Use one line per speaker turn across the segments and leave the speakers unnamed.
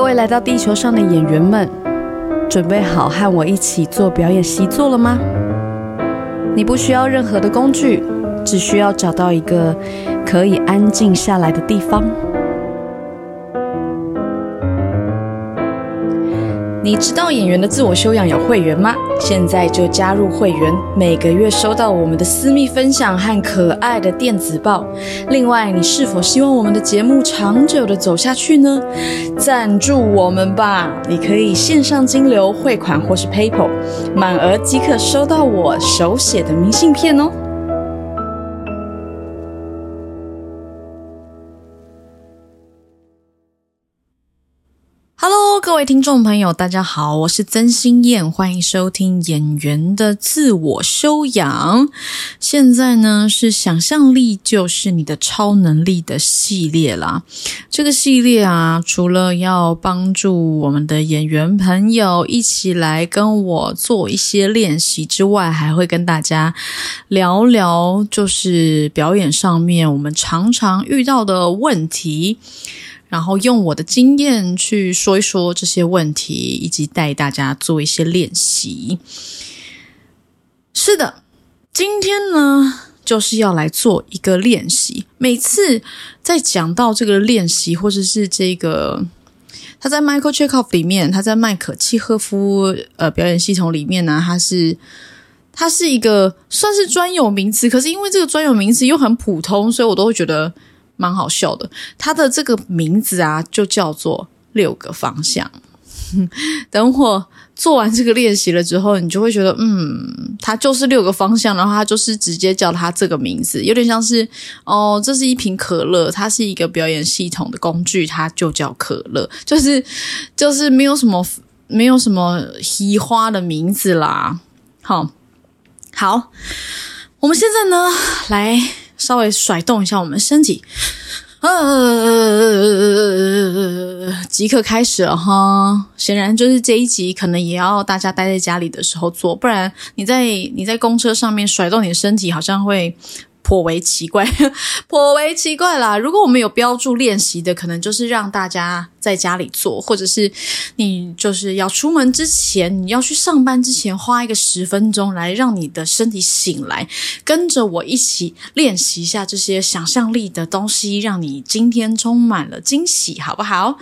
各位来到地球上的演员们，准备好和我一起做表演习作了吗？你不需要任何的工具，只需要找到一个可以安静下来的地方。你知道演员的自我修养有会员吗？现在就加入会员，每个月收到我们的私密分享和可爱的电子报。另外，你是否希望我们的节目长久的走下去呢？赞助我们吧！你可以线上金流汇款或是 PayPal，满额即可收到我手写的明信片哦。各位听众朋友，大家好，我是曾心燕，欢迎收听演员的自我修养。现在呢是想象力就是你的超能力的系列啦。这个系列啊，除了要帮助我们的演员朋友一起来跟我做一些练习之外，还会跟大家聊聊，就是表演上面我们常常遇到的问题。然后用我的经验去说一说这些问题，以及带大家做一些练习。是的，今天呢就是要来做一个练习。每次在讲到这个练习，或者是这个他在 Michael Chekhov 里面，他在麦可契诃夫呃表演系统里面呢，他是他是一个算是专有名词，可是因为这个专有名词又很普通，所以我都会觉得。蛮好笑的，它的这个名字啊，就叫做六个方向。等我做完这个练习了之后，你就会觉得，嗯，它就是六个方向，然后它就是直接叫它这个名字，有点像是哦，这是一瓶可乐，它是一个表演系统的工具，它就叫可乐，就是就是没有什么没有什么奇花的名字啦。好，好，我们现在呢，来。稍微甩动一下我们身体，呃，即刻开始了哈。显然就是这一集可能也要大家待在家里的时候做，不然你在你在公车上面甩动你的身体，好像会。颇为奇怪，颇为奇怪啦！如果我们有标注练习的，可能就是让大家在家里做，或者是你就是要出门之前，你要去上班之前，花一个十分钟来让你的身体醒来，跟着我一起练习一下这些想象力的东西，让你今天充满了惊喜，好不好？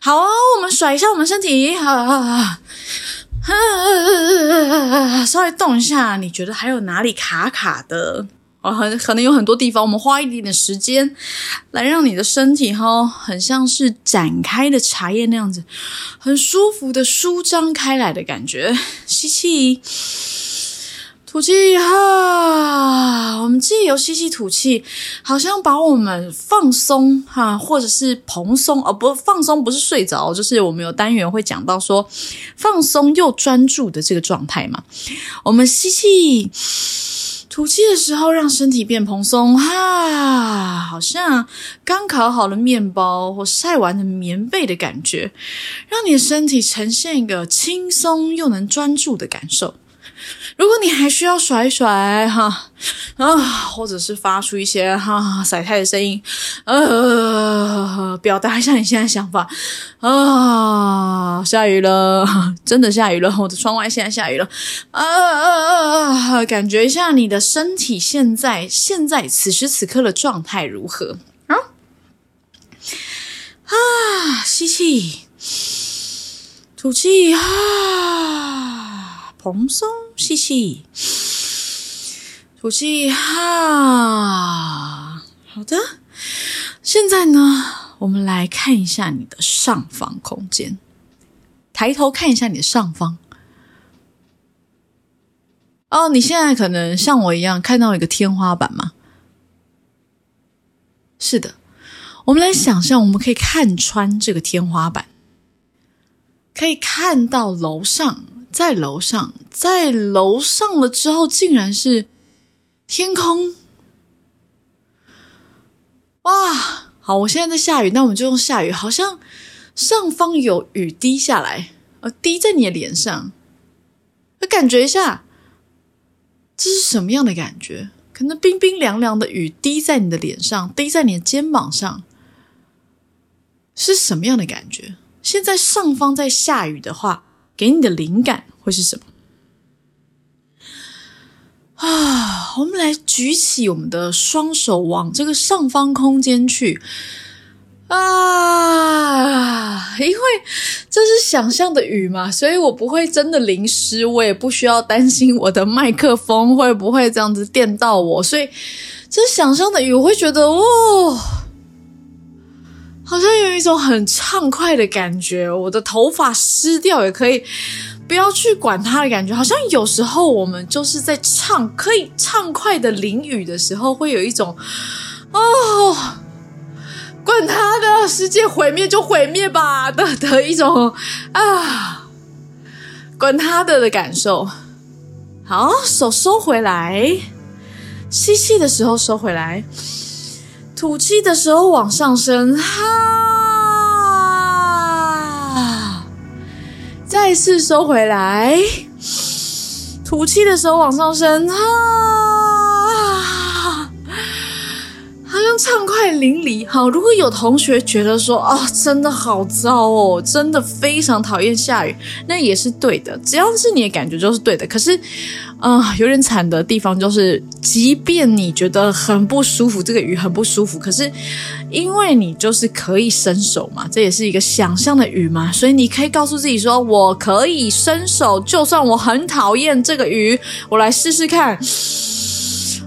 好，我们甩一下我们身体，啊，稍微动一下，你觉得还有哪里卡卡的？哦，很可能有很多地方，我们花一点点时间来让你的身体哈，很像是展开的茶叶那样子，很舒服的舒张开来的感觉。吸气，吐气，哈，我们既有吸气吐气，好像把我们放松哈，或者是蓬松哦，不放松不是睡着，就是我们有单元会讲到说放松又专注的这个状态嘛。我们吸气。吐气的时候，让身体变蓬松，哈，好像刚烤好的面包或晒完的棉被的感觉，让你的身体呈现一个轻松又能专注的感受。如果你还需要甩一甩哈啊，或者是发出一些哈甩太的声音，呃，表达一下你现在想法啊，下雨了，真的下雨了，我的窗外现在下雨了啊啊啊！感觉一下你的身体现在现在此时此刻的状态如何啊？啊，吸气，吐气，啊，蓬松。吸气，吐气，哈，好的。现在呢，我们来看一下你的上方空间。抬头看一下你的上方。哦，你现在可能像我一样看到一个天花板吗？是的，我们来想象，我们可以看穿这个天花板，可以看到楼上。在楼上，在楼上了之后，竟然是天空。哇，好，我现在在下雨，那我们就用下雨。好像上方有雨滴下来，呃，滴在你的脸上，感觉一下，这是什么样的感觉？可能冰冰凉凉的雨滴在你的脸上，滴在你的肩膀上，是什么样的感觉？现在上方在下雨的话，给你的灵感会是什么？啊，我们来举起我们的双手，往这个上方空间去。啊，因为这是想象的雨嘛，所以我不会真的淋湿，我也不需要担心我的麦克风会不会这样子电到我，所以这想象的雨，我会觉得哦，好像有一种很畅快的感觉，我的头发湿掉也可以。不要去管它的感觉，好像有时候我们就是在唱，可以畅快的淋雨的时候，会有一种哦，管他的，世界毁灭就毁灭吧的的一种啊，管他的的感受。好，手收回来，吸气的时候收回来，吐气的时候往上升，哈。再次收回来，吐气的时候往上升，啊，好像畅快淋漓。好，如果有同学觉得说哦，真的好糟哦，真的非常讨厌下雨，那也是对的，只要是你的感觉就是对的。可是。啊，有点惨的地方就是，即便你觉得很不舒服，这个鱼很不舒服，可是因为你就是可以伸手嘛，这也是一个想象的鱼嘛，所以你可以告诉自己说，我可以伸手，就算我很讨厌这个鱼，我来试试看。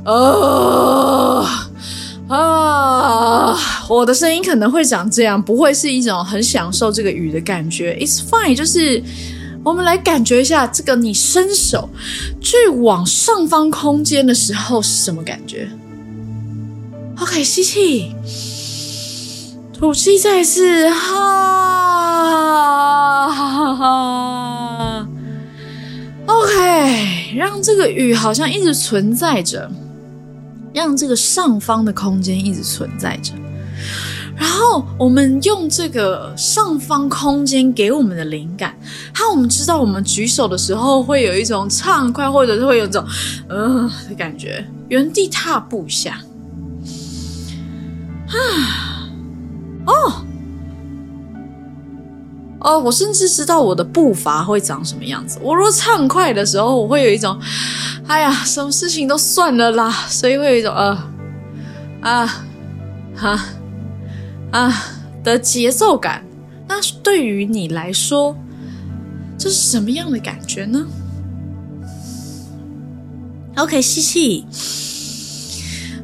啊啊，我的声音可能会长这样，不会是一种很享受这个鱼的感觉。It's fine，就是。我们来感觉一下，这个你伸手去往上方空间的时候是什么感觉？OK，吸气，吐气，再次，哈，哈哈 OK，让这个雨好像一直存在着，让这个上方的空间一直存在着。然后我们用这个上方空间给我们的灵感，还有我们知道我们举手的时候会有一种畅快，或者是会有一种嗯的感觉，原地踏步下，啊，哦，哦，我甚至知道我的步伐会长什么样子。我若畅快的时候，我会有一种，哎呀，什么事情都算了啦，所以会有一种呃啊哈。的节奏感，那对于你来说，这是什么样的感觉呢？OK，吸气，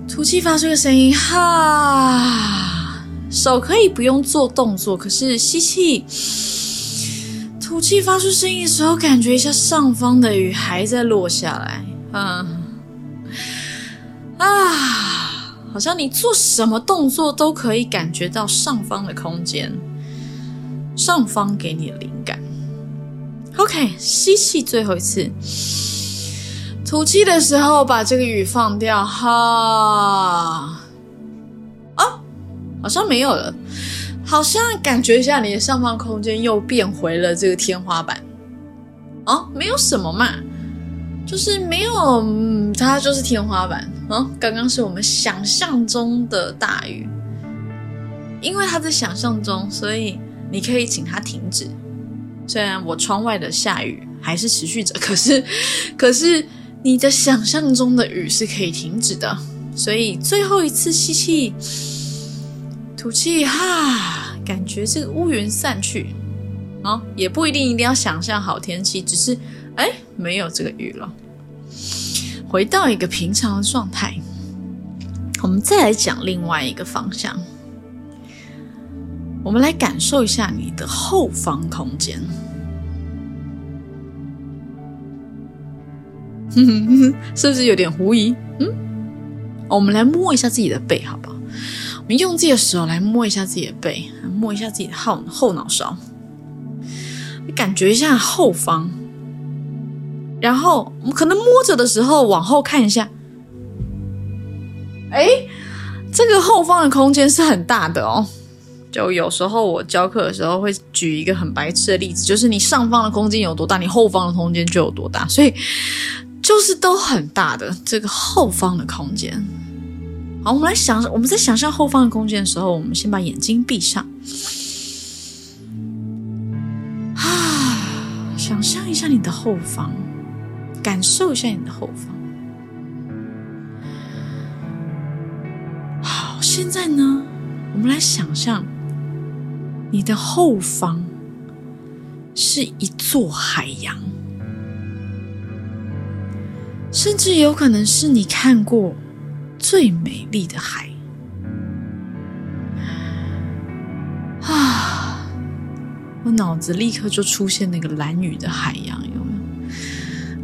吐气，发出个声音，哈，手可以不用做动作，可是吸气，吐气，发出声音的时候，感觉一下上方的雨还在落下来，啊，啊。好像你做什么动作都可以感觉到上方的空间，上方给你的灵感。OK，吸气最后一次，吐气的时候把这个雨放掉。哈，啊，好像没有了，好像感觉一下你的上方空间又变回了这个天花板。哦，没有什么嘛，就是没有，它就是天花板。哦，刚刚是我们想象中的大雨，因为他在想象中，所以你可以请他停止。虽然我窗外的下雨还是持续着，可是，可是你的想象中的雨是可以停止的。所以最后一次吸气，吐气，哈，感觉这个乌云散去。哦，也不一定一定要想象好天气，只是哎，没有这个雨了。回到一个平常的状态，我们再来讲另外一个方向。我们来感受一下你的后方空间，是不是有点狐疑？嗯，我们来摸一下自己的背，好不好？我们用自己的手来摸一下自己的背，摸一下自己的后后脑勺，感觉一下后方。然后我们可能摸着的时候往后看一下，哎，这个后方的空间是很大的哦。就有时候我教课的时候会举一个很白痴的例子，就是你上方的空间有多大，你后方的空间就有多大，所以就是都很大的这个后方的空间。好，我们来想，我们在想象后方的空间的时候，我们先把眼睛闭上。啊 想象一下你的后方，感受一下你的后方。好，现在呢，我们来想象你的后方是一座海洋，甚至有可能是你看过最美丽的海。啊！我脑子立刻就出现那个蓝雨的海洋，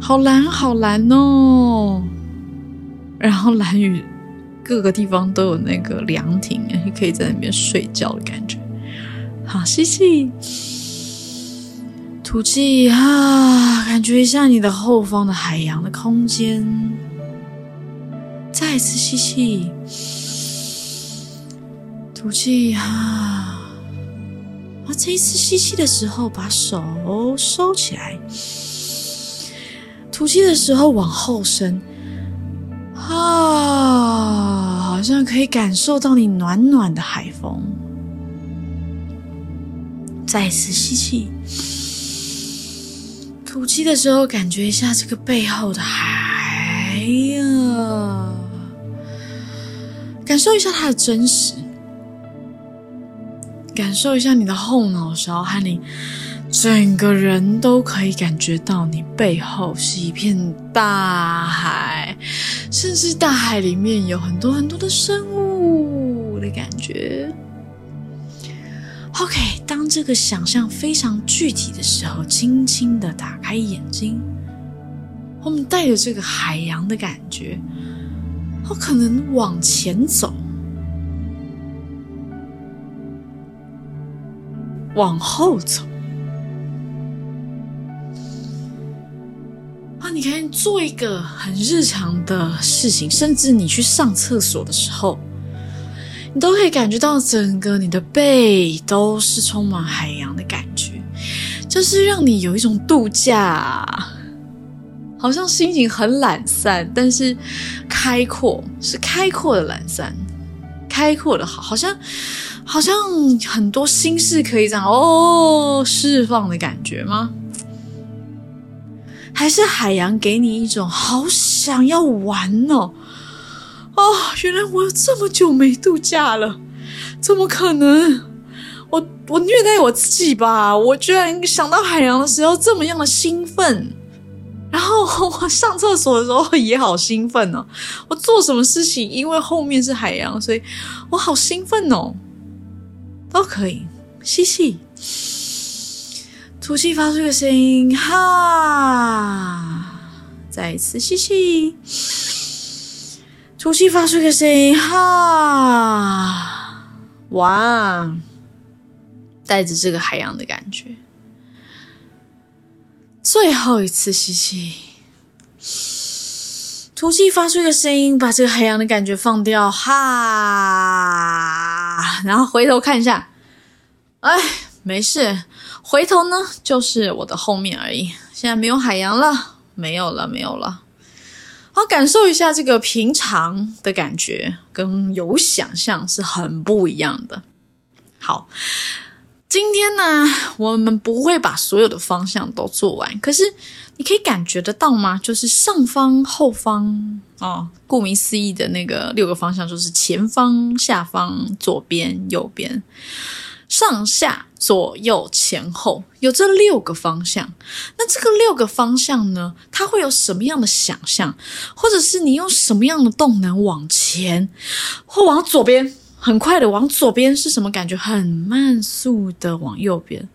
好蓝，好蓝哦！然后蓝雨各个地方都有那个凉亭，你可以在那边睡觉的感觉。好，吸气，吐气啊！感觉一下你的后方的海洋的空间。再次吸气，吐气啊！而这一次吸气的时候，把手收起来；吐气的时候往后伸，啊，好像可以感受到你暖暖的海风。再次吸气，吐气的时候，感觉一下这个背后的海呀，感受一下它的真实。感受一下你的后脑勺和你整个人都可以感觉到，你背后是一片大海，甚至大海里面有很多很多的生物的感觉。OK，当这个想象非常具体的时候，轻轻的打开眼睛，我们带着这个海洋的感觉，我可能往前走。往后走做一个很日常的事情，甚至你去上厕所的时候，你都可以感觉到整个你的背都是充满海洋的感觉，就是让你有一种度假，好像心情很懒散，但是开阔，是开阔的懒散，开阔的好，好像。好像很多心事可以这样哦释放的感觉吗？还是海洋给你一种好想要玩哦？哦，原来我有这么久没度假了，怎么可能？我我虐待我自己吧？我居然想到海洋的时候这么样的兴奋，然后 我上厕所的时候也好兴奋哦。我做什么事情，因为后面是海洋，所以我好兴奋哦。都可以，嘻嘻，吐气，发出一个声音，哈！再一次吸气，吐气，发出一个声音，哈！哇，带着这个海洋的感觉。最后一次吸气，吐气，发出一个声音，把这个海洋的感觉放掉，哈！然后回头看一下，哎，没事。回头呢，就是我的后面而已。现在没有海洋了，没有了，没有了。好，感受一下这个平常的感觉，跟有想象是很不一样的。好，今天呢，我们不会把所有的方向都做完，可是。你可以感觉得到吗？就是上方、后方哦，顾名思义的那个六个方向，就是前方、下方、左边、右边、上下、左右、前后，有这六个方向。那这个六个方向呢，它会有什么样的想象，或者是你用什么样的动能往前，或往左边，很快的往左边是什么感觉？很慢速的往右边。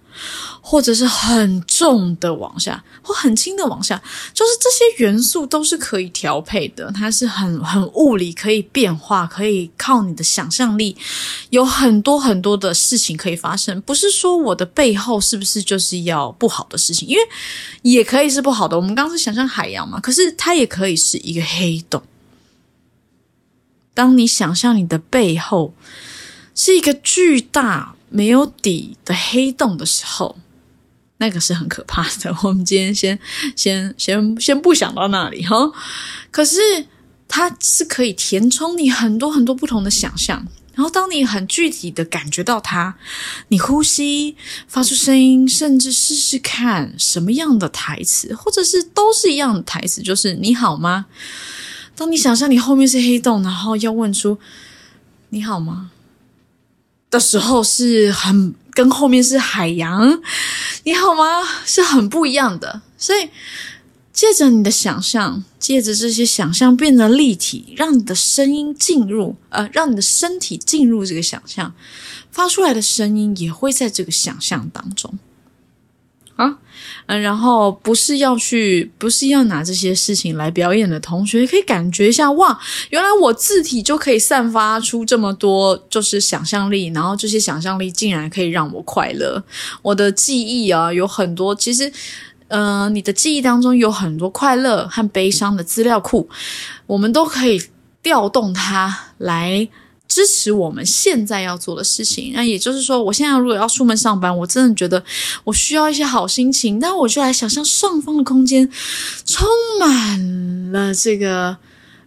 或者是很重的往下，或很轻的往下，就是这些元素都是可以调配的，它是很很物理，可以变化，可以靠你的想象力，有很多很多的事情可以发生。不是说我的背后是不是就是要不好的事情，因为也可以是不好的。我们刚刚是想象海洋嘛，可是它也可以是一个黑洞。当你想象你的背后是一个巨大。没有底的黑洞的时候，那个是很可怕的。我们今天先先先先不想到那里哈。可是它是可以填充你很多很多不同的想象。然后当你很具体的感觉到它，你呼吸，发出声音，甚至试试看什么样的台词，或者是都是一样的台词，就是“你好吗？”当你想象你后面是黑洞，然后要问出“你好吗”的时候，是很跟后面是海洋，“你好吗”是很不一样的。所以，借着你的想象，借着这些想象变得立体，让你的声音进入，呃，让你的身体进入这个想象，发出来的声音也会在这个想象当中。啊，嗯，然后不是要去，不是要拿这些事情来表演的同学，可以感觉一下，哇，原来我字体就可以散发出这么多，就是想象力，然后这些想象力竟然可以让我快乐。我的记忆啊，有很多，其实，呃，你的记忆当中有很多快乐和悲伤的资料库，我们都可以调动它来。支持我们现在要做的事情，那也就是说，我现在如果要出门上班，我真的觉得我需要一些好心情，那我就来想象上方的空间充满了这个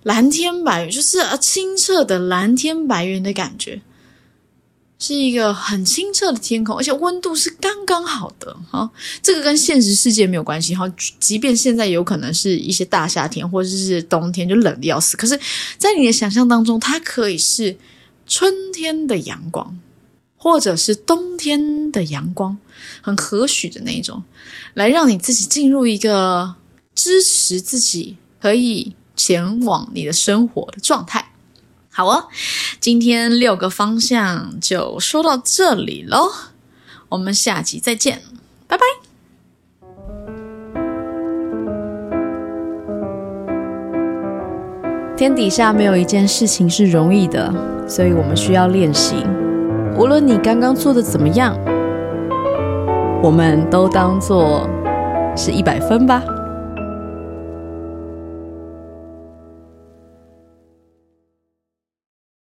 蓝天白云，就是啊清澈的蓝天白云的感觉，是一个很清澈的天空，而且温度是刚刚好的。哈，这个跟现实世界没有关系。哈，即便现在有可能是一些大夏天或者是冬天，就冷的要死，可是，在你的想象当中，它可以是。春天的阳光，或者是冬天的阳光，很和煦的那种，来让你自己进入一个支持自己可以前往你的生活的状态。好哦，今天六个方向就说到这里喽，我们下集再见，拜拜。天底下没有一件事情是容易的，所以我们需要练习。无论你刚刚做的怎么样，我们都当做是一百分吧。